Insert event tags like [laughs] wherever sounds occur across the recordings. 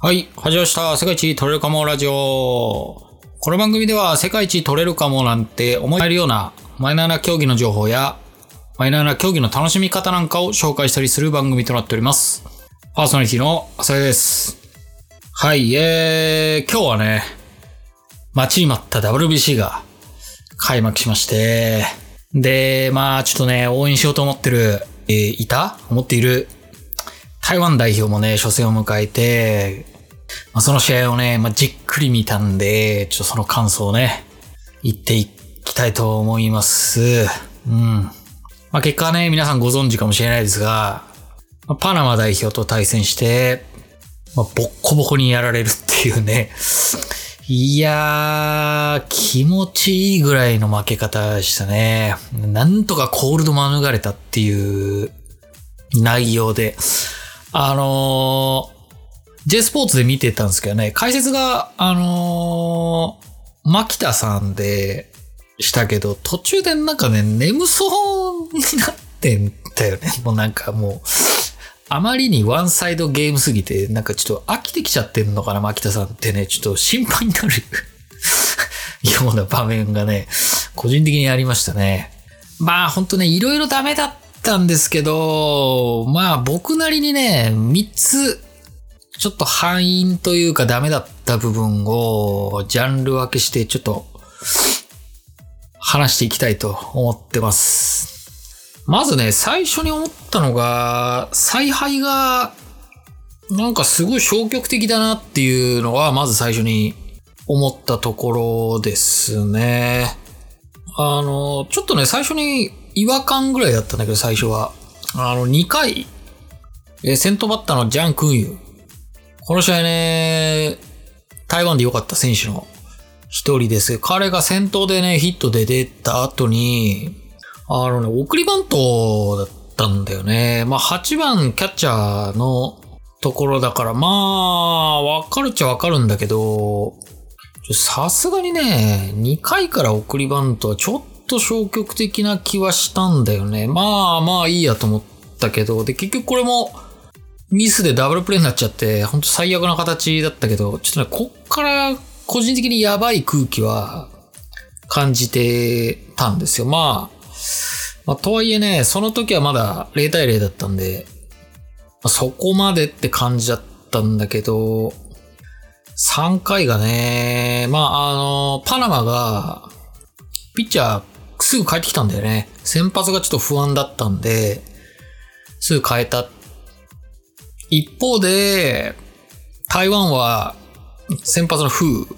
はい、始まりました。世界一取れるかもラジオ。この番組では世界一取れるかもなんて思えるようなマイナーな競技の情報やマイナーな競技の楽しみ方なんかを紹介したりする番組となっております。パーソナリティの浅井です。はい、えー、今日はね、待ちに待った WBC が開幕しまして、で、まあちょっとね、応援しようと思ってる、えーいた？思っている台湾代表もね、初戦を迎えて、まあ、その試合をね、まあ、じっくり見たんで、ちょっとその感想をね、言っていきたいと思います。うん。まあ、結果はね、皆さんご存知かもしれないですが、まあパナマ代表と対戦して、まあ、ボッコボコにやられるっていうね。いやー、気持ちいいぐらいの負け方でしたね。なんとかコールド免れたっていう内容で。あのー J スポーツで見てたんですけどね、解説が、あのー、牧田さんでしたけど、途中でなんかね、眠そうになってんだよね。[laughs] もうなんかもう、あまりにワンサイドゲームすぎて、なんかちょっと飽きてきちゃってんのかな、牧田さんってね、ちょっと心配になる [laughs] ような場面がね、個人的にありましたね。まあ本当ね、いろいろダメだっったんですけど、まあ僕なりにね、3つ、ちょっと敗因というかダメだった部分をジャンル分けしてちょっと話していきたいと思ってます。まずね、最初に思ったのが、采配がなんかすごい消極的だなっていうのはまず最初に思ったところですね。あの、ちょっとね、最初に違和感ぐらいだったんだけど、最初は。あの、2回、えー先頭バッターのジャン・クンユ。この試合ね、台湾で良かった選手の一人です。彼が先頭でね、ヒットで出た後に、あのね、送りバントだったんだよね。まあ、8番キャッチャーのところだから、まあ、わかるっちゃわかるんだけど、さすがにね、2回から送りバントはちょっと消極的な気はしたんだよね。まあまあいいやと思ったけど、で、結局これもミスでダブルプレイになっちゃって、ほんと最悪な形だったけど、ちょっとね、こっから個人的にやばい空気は感じてたんですよ。まあ、まあ、とはいえね、その時はまだ0対0だったんで、まあそこまでって感じだったんだけど、3回がね、まあ、あの、パナマが、ピッチャーすぐ帰ってきたんだよね。先発がちょっと不安だったんで、すぐ変えた。一方で、台湾は、先発のフー。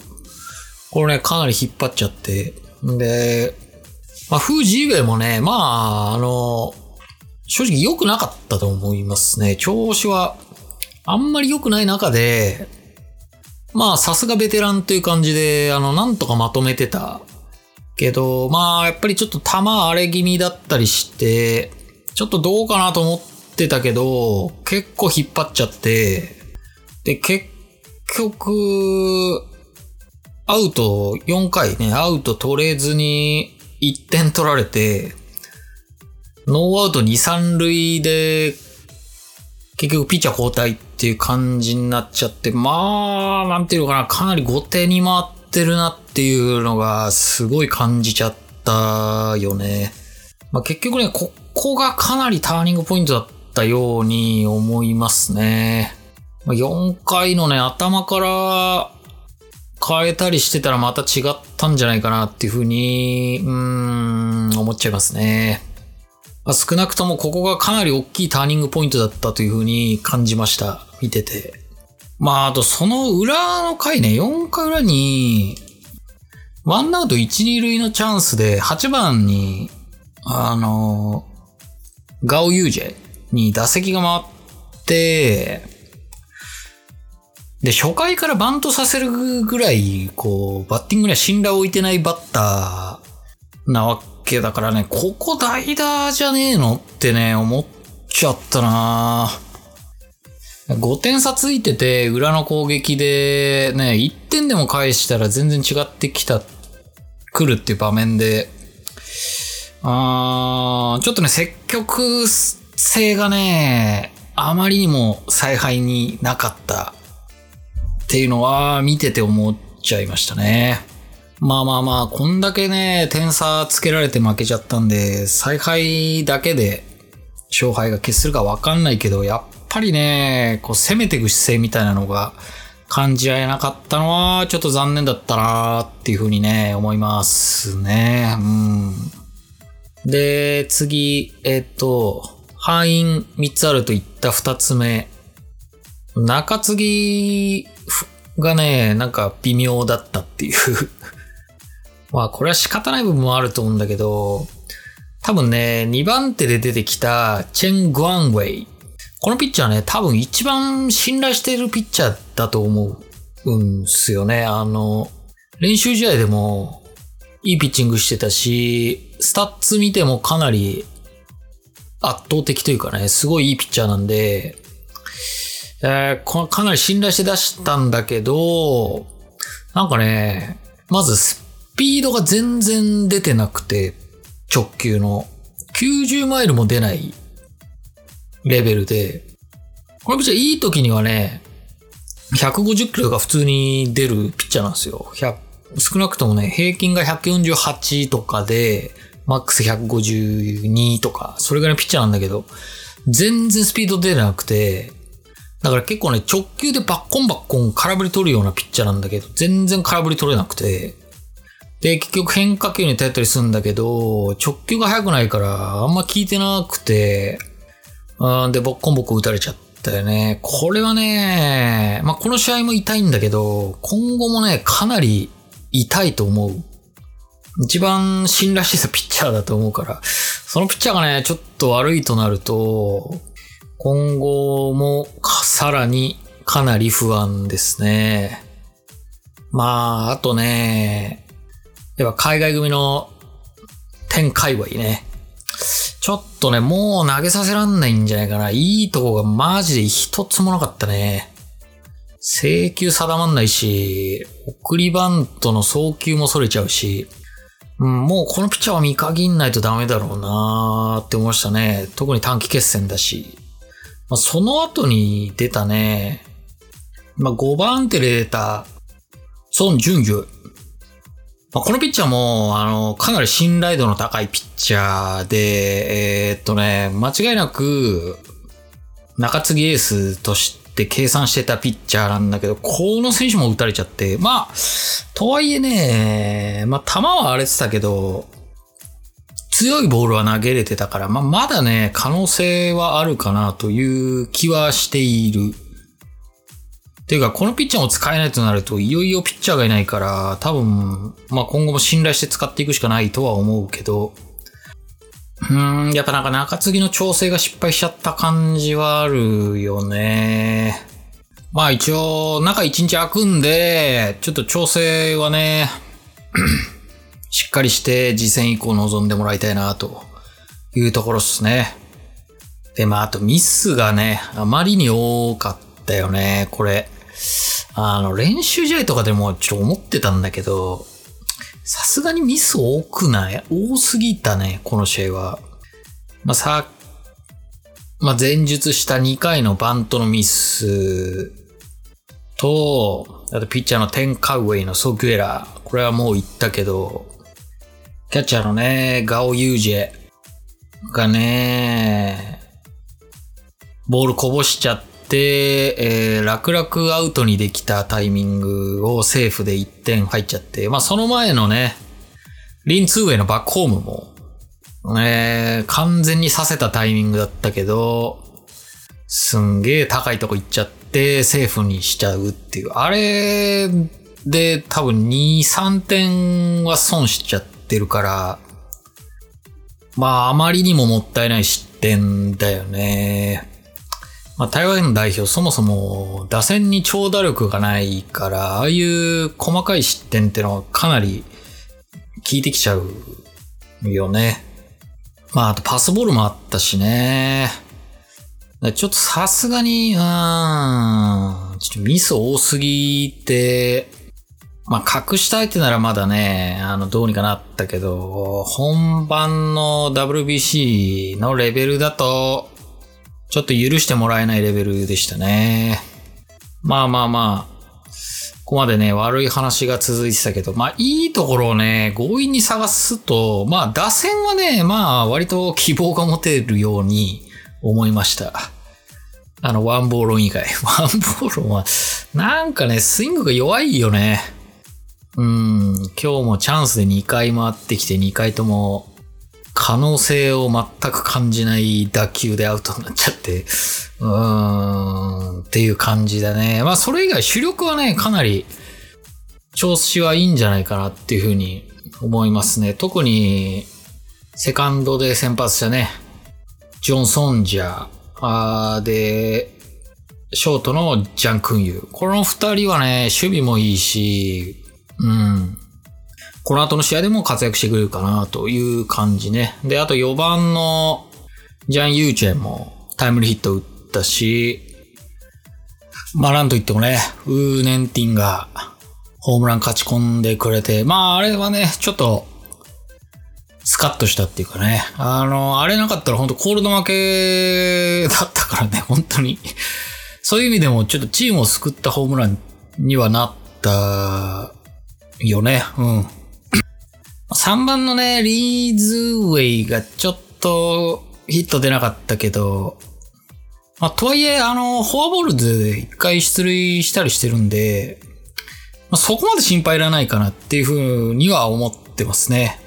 これね、かなり引っ張っちゃって。んで、まあ、フー・ジーウェイもね、まあ、あの、正直良くなかったと思いますね。調子は、あんまり良くない中で、まあ、さすがベテランという感じで、あの、なんとかまとめてた。けど、まあ、やっぱりちょっと球荒れ気味だったりして、ちょっとどうかなと思ってたけど、結構引っ張っちゃって、で、結局、アウト4回ね、アウト取れずに1点取られて、ノーアウト2、3塁で、結局ピッチャー交代っていう感じになっちゃって、まあ、なんていうのかな、かなり後手に回ってるなっていうのがすごい感じちゃったよね。まあ、結局ね、ここがかなりターニングポイントだったように思いますね。ま4回のね、頭から変えたりしてたらまた違ったんじゃないかなっていうふうに、うーん、思っちゃいますね。まあ少なくともここがかなり大きいターニングポイントだったというふうに感じました。見てて。まあ、あとその裏の回ね、4回裏に、ワンアウト1、2塁のチャンスで8番に、あの、ガオユージェに打席が回って、で、初回からバントさせるぐらい、こう、バッティングには信頼を置いてないバッターなわけだからね、ここ代打じゃねえのってね、思っちゃったな。ぁ5点差ついてて、裏の攻撃で、ね、1点でも返したら全然違ってきた、来るっていう場面で、あーちょっとね、積極性がね、あまりにも采配になかったっていうのは見てて思っちゃいましたね。まあまあまあ、こんだけね、点差つけられて負けちゃったんで、采配だけで勝敗が決するかわかんないけど、やっぱりね、こう攻めていく姿勢みたいなのが感じられなかったのは、ちょっと残念だったなっていうふうにね、思いますね。うん。で、次、えっ、と、敗因3つあると言った2つ目。中継ぎがね、なんか微妙だったっていう [laughs] まあこれは仕方ない部分もあると思うんだけど、多分ね、2番手で出てきたチェン・グアンウェイ。このピッチャーね、多分一番信頼しているピッチャーだと思うんすよね。あの、練習試合でもいいピッチングしてたし、スタッツ見てもかなり圧倒的というかね、すごいいいピッチャーなんで、えー、かなり信頼して出したんだけど、なんかね、まずスピードが全然出てなくて、直球の。90マイルも出ないレベルで、このピッチャーいい時にはね、150キロが普通に出るピッチャーなんですよ。少なくともね、平均が148とかで、マックス152とか、それぐらいのピッチャーなんだけど、全然スピード出なくて、だから結構ね、直球でバッコンバッコン空振り取るようなピッチャーなんだけど、全然空振り取れなくて、で、結局変化球に頼ったりするんだけど、直球が速くないから、あんま効いてなくて、うん、で、ボッコンボッコ打たれちゃったよね。これはね、まあ、この試合も痛いんだけど、今後もね、かなり痛いと思う。一番信頼してたピッチャーだと思うから、そのピッチャーがね、ちょっと悪いとなると、今後もさらにかなり不安ですね。まあ、あとね、やっぱ海外組の天界隈ね。ちょっとね、もう投げさせらんないんじゃないかな。いいとこがマジで一つもなかったね。制球定まんないし、送りバントの送球も逸れちゃうし、うん、もうこのピッチャーは見限んないとダメだろうなーって思いましたね。特に短期決戦だし。まあ、その後に出たね、まあ、5番手で出た、ソン・ジュンギュ。まあ、このピッチャーも、あの、かなり信頼度の高いピッチャーで、えー、っとね、間違いなく、中継ぎエースとして計算してたピッチャーなんだけど、この選手も打たれちゃって、まあ、とはいえね、まあ、球は荒れてたけど、強いボールは投げれてたから、まあ、まだね、可能性はあるかなという気はしている。ていうか、このピッチャーも使えないとなると、いよいよピッチャーがいないから、多分、まあ今後も信頼して使っていくしかないとは思うけど、うん、やっぱなんか中継ぎの調整が失敗しちゃった感じはあるよね。まあ一応、中1日空くんで、ちょっと調整はね、[clears throat] しっかりして次戦以降臨んでもらいたいな、というところっすね。で、まああとミスがね、あまりに多かったよね、これ。あの、練習試合とかでもちょっと思ってたんだけど、さすがにミス多くない？多すぎたね、この試合は。まあ、さ、まあ、前述した2回のバントのミスと、あとピッチャーのテンカウェイの送球エラー。これはもう言ったけど、キャッチャーのね、ガオユージェがね、ボールこぼしちゃっ、でえー、楽々アウトにできたタイミングをセーフで1点入っちゃって、まあその前のね、リンツーウェイのバックホームも、えー、完全にさせたタイミングだったけど、すんげえ高いとこ行っちゃって、セーフにしちゃうっていう。あれで多分2、3点は損しちゃってるから、まああまりにももったいない失点だよね。まあ、台湾代表そもそも打線に長打力がないから、ああいう細かい失点ってのはかなり効いてきちゃうよね。まあ、あとパスボールもあったしね。ちょっとさすがに、うん、ちょっとミス多すぎて、まあ、隠したいってならまだね、あの、どうにかなったけど、本番の WBC のレベルだと、ちょっと許してもらえないレベルでしたね。まあまあまあ。ここまでね、悪い話が続いてたけど、まあ、いいところをね、強引に探すと、まあ、打線はね、まあ、割と希望が持てるように思いました。あの、ワンボーロン以外。[laughs] ワンボーロンは、なんかね、スイングが弱いよね。うん、今日もチャンスで2回回ってきて2回とも可能性を全く感じない打球でアウトになっちゃって、うーん、っていう感じだね。まあそれ以外主力はね、かなり調子はいいんじゃないかなっていうふうに思いますね。特にセカンドで先発したね、ジョン・ソンジャーで、ショートのジャン・クンユー。この二人はね、守備もいいし、うん。この後の試合でも活躍してくれるかなという感じね。で、あと4番のジャン・ユーチェンもタイムリーヒット打ったし、まあなんと言ってもね、ウーネンティンがホームラン勝ち込んでくれて、まああれはね、ちょっとスカッとしたっていうかね。あの、あれなかったら本当コールド負けだったからね、[laughs] 本当に。そういう意味でもちょっとチームを救ったホームランにはなったよね。うん。3番のね、リーズウェイがちょっとヒット出なかったけど、まあ、とはいえ、あの、フォアボールで一回出塁したりしてるんで、まあ、そこまで心配いらないかなっていうふうには思ってますね。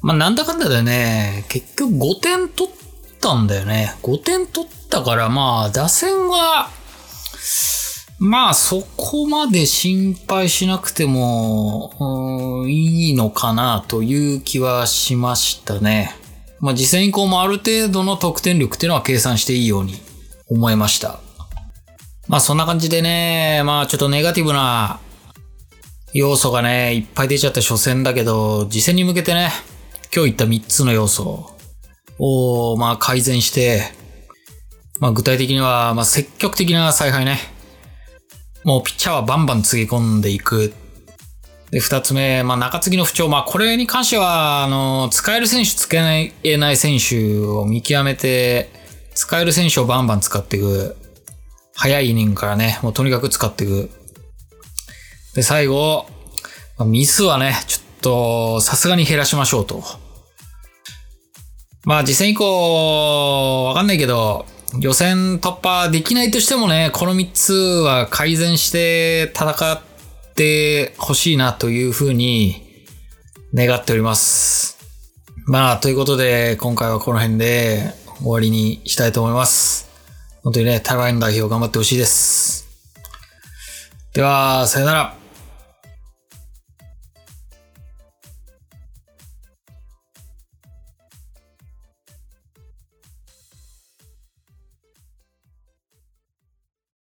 まあ、なんだかんだでね、結局5点取ったんだよね。5点取ったから、まあ、打線は、まあそこまで心配しなくても、いいのかなという気はしましたね。まあ実戦以降もある程度の得点力っていうのは計算していいように思いました。まあそんな感じでね、まあちょっとネガティブな要素がね、いっぱい出ちゃった初戦だけど、次戦に向けてね、今日言った3つの要素を、まあ改善して、まあ具体的には、まあ積極的な采配ね。もうピッチャーはバンバンつぎ込んでいく。で、二つ目、まあ中継ぎの不調。まあこれに関しては、あの、使える選手、使えない選手を見極めて、使える選手をバンバン使っていく。早いイニングからね、もうとにかく使っていく。で、最後、まあミスはね、ちょっと、さすがに減らしましょうと。まあ、実践以降、わかんないけど、予選突破できないとしてもね、この3つは改善して戦ってほしいなというふうに願っております。まあ、ということで、今回はこの辺で終わりにしたいと思います。本当にね、台湾の代表頑張ってほしいです。では、さよなら。